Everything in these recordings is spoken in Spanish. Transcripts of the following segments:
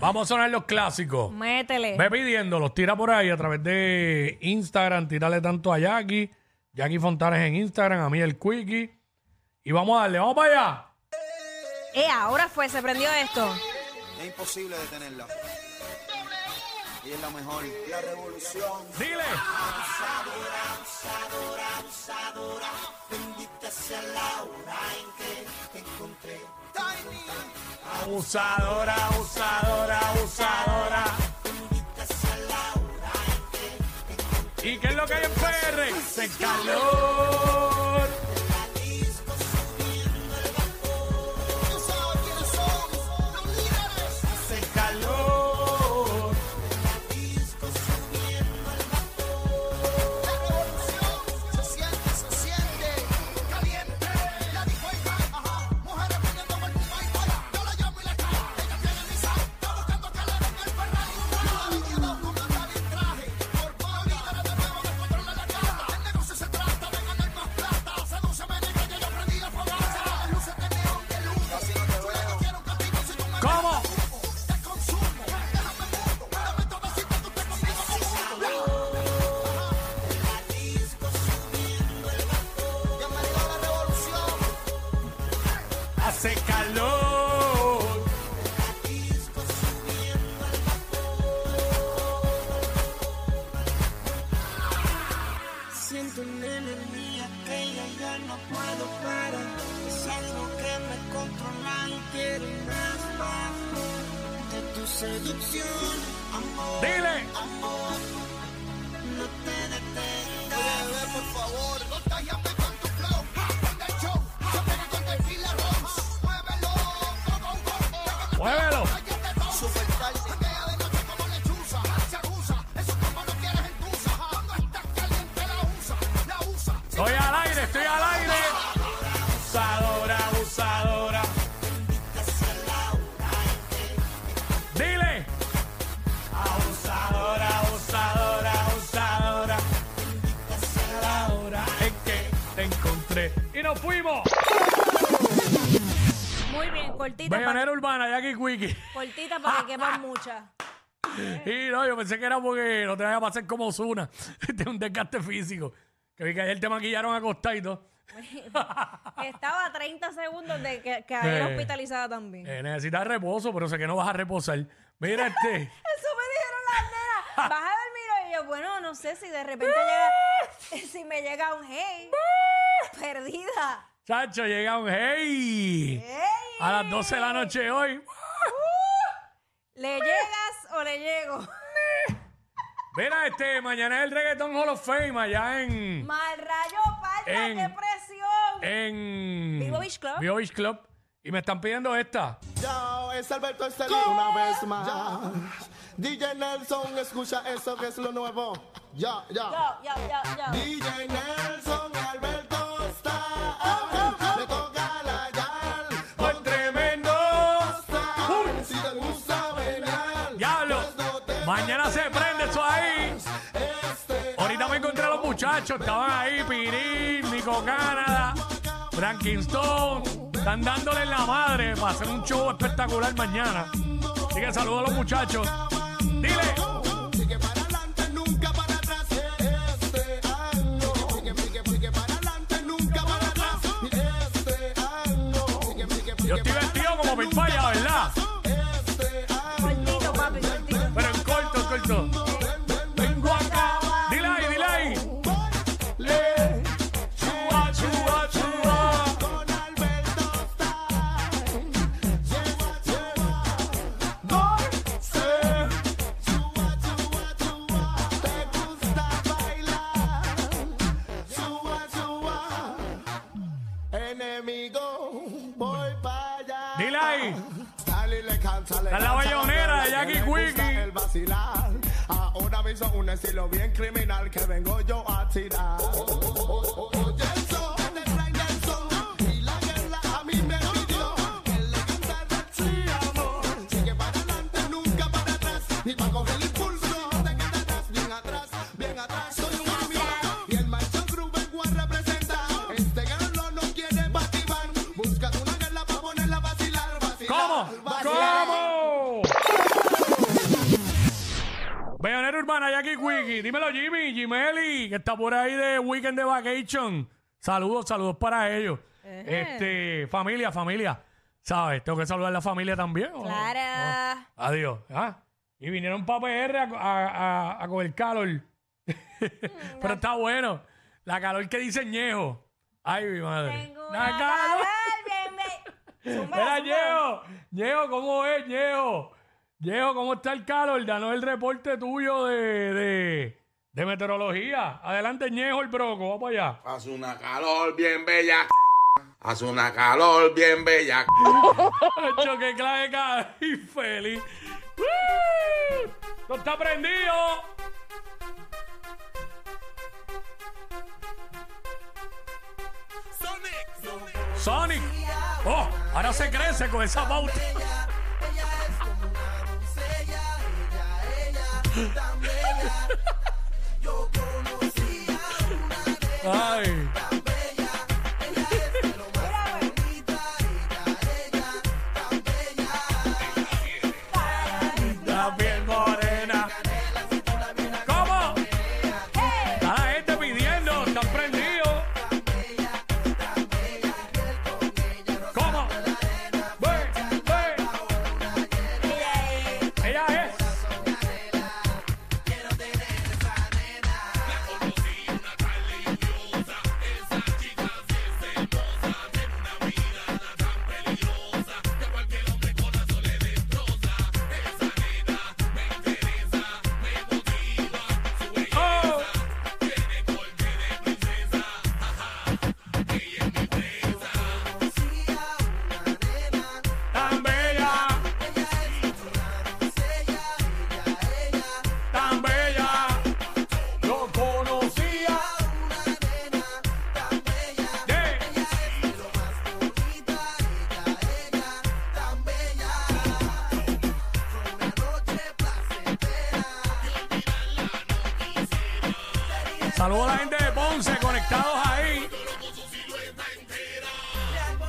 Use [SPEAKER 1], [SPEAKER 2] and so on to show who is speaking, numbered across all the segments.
[SPEAKER 1] Vamos a sonar los clásicos.
[SPEAKER 2] Métele.
[SPEAKER 1] Ve pidiéndolos, tira por ahí a través de Instagram, tírale tanto a Jackie, Jackie Fontanes en Instagram, a mí el Quickie. Y vamos a darle, vamos para allá.
[SPEAKER 2] Eh, ahora fue, se prendió esto.
[SPEAKER 3] Es imposible detenerla. Ella es la mejor. La revolución.
[SPEAKER 1] Dile. Abusadora, abusadora, abusadora. ¿Y qué es lo que hay en PR? Se calor.
[SPEAKER 4] Usa.
[SPEAKER 1] Estoy al aire, estoy al aire. Abusadora, abusadora. Dile. Abusadora, abusadora, abusadora. En que te encontré. Y nos fuimos.
[SPEAKER 2] Cortita.
[SPEAKER 1] Bayonera urbana, Jackie Quickie.
[SPEAKER 2] cortita para que quepan muchas.
[SPEAKER 1] Y no, yo pensé que era porque no te vaya a pasar como Osuna, de un desgaste físico. Que vi que ayer te maquillaron acostadito.
[SPEAKER 2] Estaba a 30 segundos de que, que era
[SPEAKER 1] Eh.
[SPEAKER 2] hospitalizada también.
[SPEAKER 1] Eh, necesitas reposo, pero sé que no vas a reposar. Mira este.
[SPEAKER 2] Eso me dijeron las nenas. Vas a dormir y yo, bueno, no sé si de repente llega, si me llega un hey, perdida.
[SPEAKER 1] Chacho, llega un hey.
[SPEAKER 2] Hey,
[SPEAKER 1] A las 12 de la noche hoy.
[SPEAKER 2] ¿le llegas o le llego?
[SPEAKER 1] Mira, este, mañana es el Reggaeton Hall of Fame allá en.
[SPEAKER 2] Mal rayo, falta,
[SPEAKER 1] En-
[SPEAKER 2] qué presión.
[SPEAKER 1] En.
[SPEAKER 2] Vivo Beach Club.
[SPEAKER 1] Vivo Beach Club. Y me están pidiendo esta.
[SPEAKER 5] Yo, es Alberto Estelí una vez más. DJ Nelson, escucha eso que es lo nuevo. Ya, ya.
[SPEAKER 2] Yo, yo, yo, yo.
[SPEAKER 5] DJ Nelson, Alberto está.
[SPEAKER 1] Mañana se prende eso ahí. Ahorita me encontré a los muchachos. Estaban ahí, Pirín, Nico Canadá, Frankenstone. Están dándole en la madre para hacer un show espectacular mañana. Así que saludo a los muchachos. Dile.
[SPEAKER 5] Sigue para adelante, nunca para atrás.
[SPEAKER 1] Dile ahí.
[SPEAKER 5] Está
[SPEAKER 1] la bayonera de Jackie Quickie.
[SPEAKER 5] El vacilar. Ahora me hizo un estilo bien criminal que vengo yo a tirar.
[SPEAKER 1] Hermana Jackie Quickie. Dímelo, Jimmy, Jimeli, que está por ahí de Weekend de Vacation. Saludos, saludos para ellos. Este, familia, familia. ¿Sabes? Tengo que saludar a la familia también. ¿o no?
[SPEAKER 2] Clara.
[SPEAKER 1] Adiós. Ah, Y vinieron para PR a, a, a- a coger calor. Pero está bueno. La calor que dice Ñejo. Ay, mi madre.
[SPEAKER 2] Tengo
[SPEAKER 1] La
[SPEAKER 2] una
[SPEAKER 1] calor.
[SPEAKER 2] calor bien Zúmbala, zúmbala.
[SPEAKER 1] Ñejo. Ñejo, ¿cómo es, Ñejo? Ñejo, ¿cómo está el calor? Danos el reporte tuyo de, de, de meteorología. Adelante, Ñejo, el broco. Vamos para allá.
[SPEAKER 6] Hace una calor bien bella. Hace una calor bien bella.
[SPEAKER 1] Hacho, qué clave cara y feliz. ¡Woo! ¡Esto está prendido! Sonic. Oh, ahora se crece con esa pauta. Ay.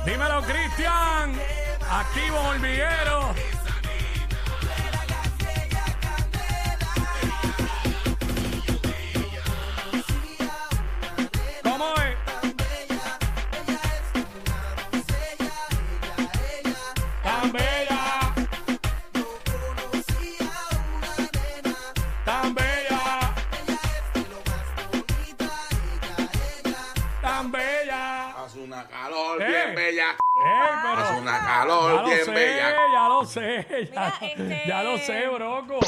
[SPEAKER 1] Dímelo, Cristian. Activo Hormiguero.
[SPEAKER 6] Hace una calor
[SPEAKER 1] Eh.
[SPEAKER 6] bien bella.
[SPEAKER 1] Ey, pero-
[SPEAKER 6] Hace una
[SPEAKER 1] Ya
[SPEAKER 6] calor
[SPEAKER 1] lo
[SPEAKER 6] bien
[SPEAKER 1] sé,
[SPEAKER 6] bella.
[SPEAKER 1] ya lo sé, ya,
[SPEAKER 2] Mira, este-
[SPEAKER 1] ya lo sé, broco.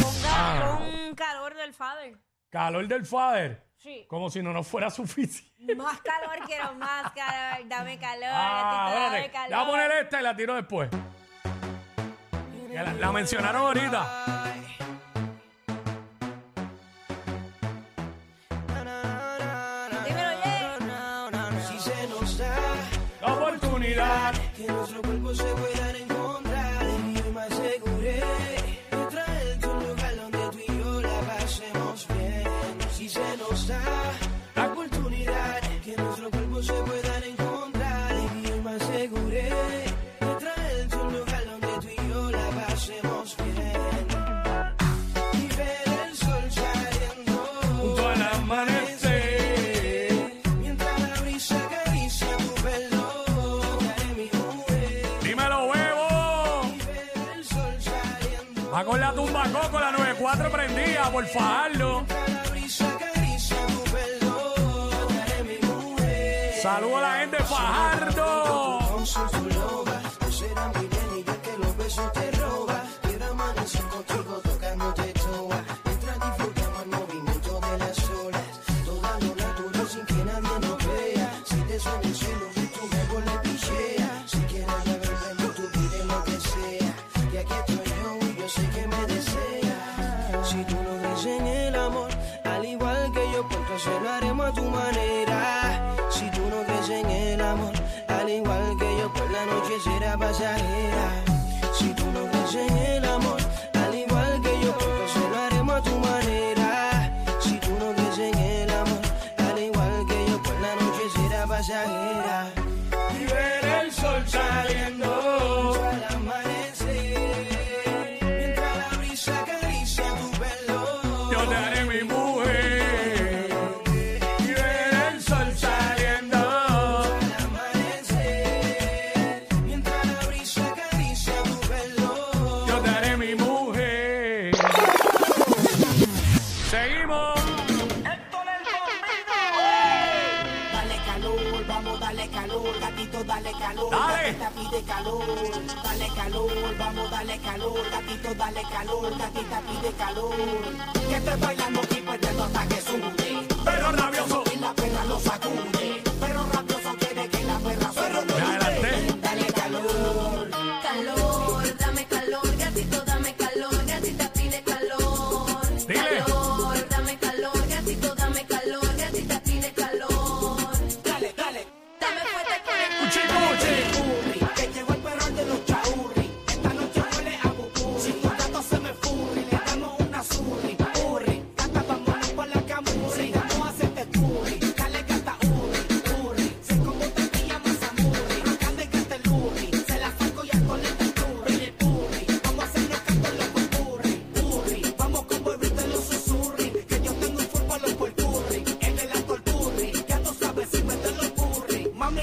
[SPEAKER 2] Ponga con calor del father.
[SPEAKER 1] Calor del father,
[SPEAKER 2] Sí.
[SPEAKER 1] como si no nos fuera suficiente.
[SPEAKER 2] Más calor, quiero más calor. Dame calor,
[SPEAKER 1] Ah,
[SPEAKER 2] dame
[SPEAKER 1] espérate, ya voy a poner esta y la tiro después. Que la, la mencionaron ahorita. Iraq. Con la tumba coco, la 94 prendida, por fajarlo. Saludos a la gente Fajardo.
[SPEAKER 7] A tu. Si tú no crees en el amor, al igual que yo, pues la noche será pasajera. Si tú no crees en el amor, al igual que yo, pues lo haremos a tu manera. Si tú no crees en el amor, al igual que yo, pues la noche será pasajera.
[SPEAKER 1] Y ver el sol saliendo.
[SPEAKER 7] calor, gatito, dale
[SPEAKER 4] calor.
[SPEAKER 8] Dale.
[SPEAKER 4] Gatita pide calor, dale calor, vamos, dale calor, gatito, dale calor, gatita pide calor. Que estoy bailando y perdiendo hasta que sude.
[SPEAKER 8] Pero rabioso.
[SPEAKER 4] Y la pena lo sacude, pero rabioso.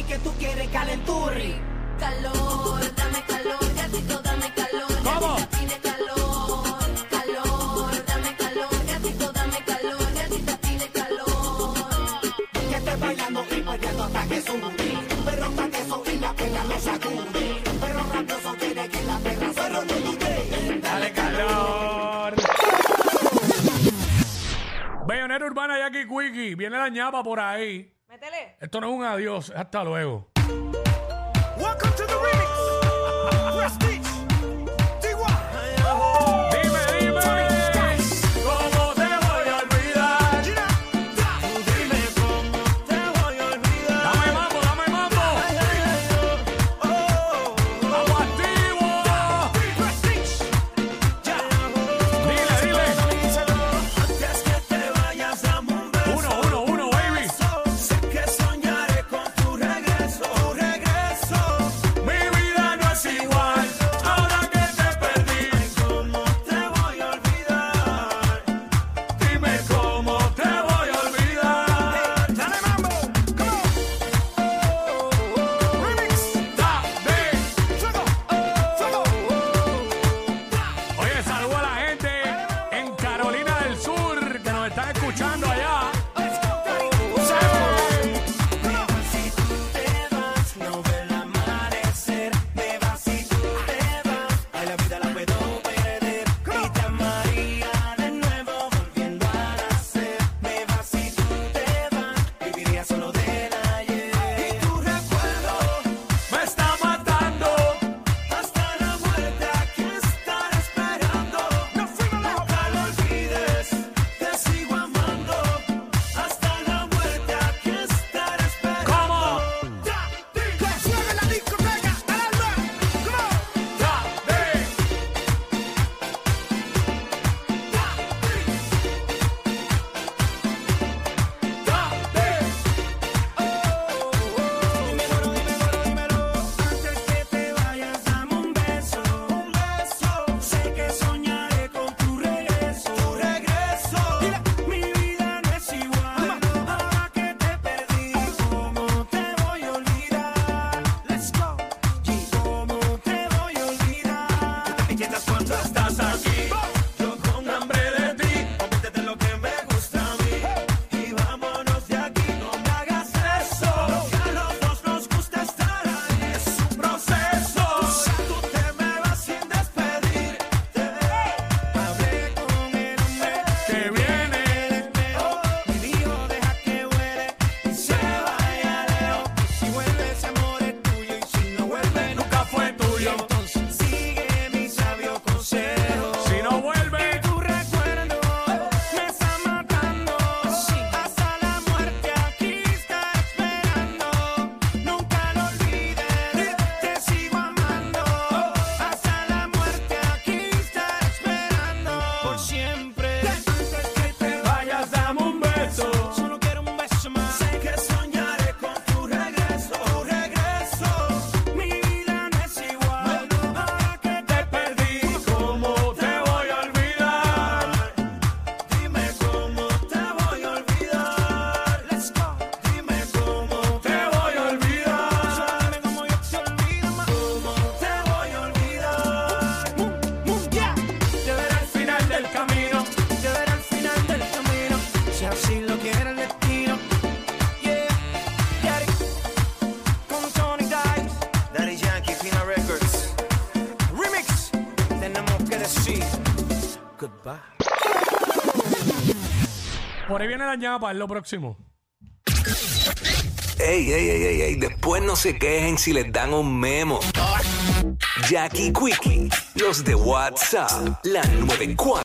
[SPEAKER 4] que tú quieres calenturri.
[SPEAKER 2] Calor, dame calor, gatito, dame calor.
[SPEAKER 8] ¿Cómo?
[SPEAKER 2] Tiene calor, calor, dame calor, gatito, dame calor, gatito tiene calor.
[SPEAKER 4] Que esté bailando y perdiendo hasta que sube. Pero hasta que sube la perra lo sacude. Pero rabioso quiere que la perra se renude.
[SPEAKER 8] Dale calor. Bayonera Urbana y aquí Quickie. Viene la ñapa por ahí.
[SPEAKER 9] Métele.
[SPEAKER 8] Esto no es un adiós, hasta luego.
[SPEAKER 1] Welcome to the remix. viene la ñapa, es lo próximo.
[SPEAKER 10] Ey, ey, ey, ey, ey, después no se quejen si les dan un memo. Jackie Quickie, los de WhatsApp, la 94.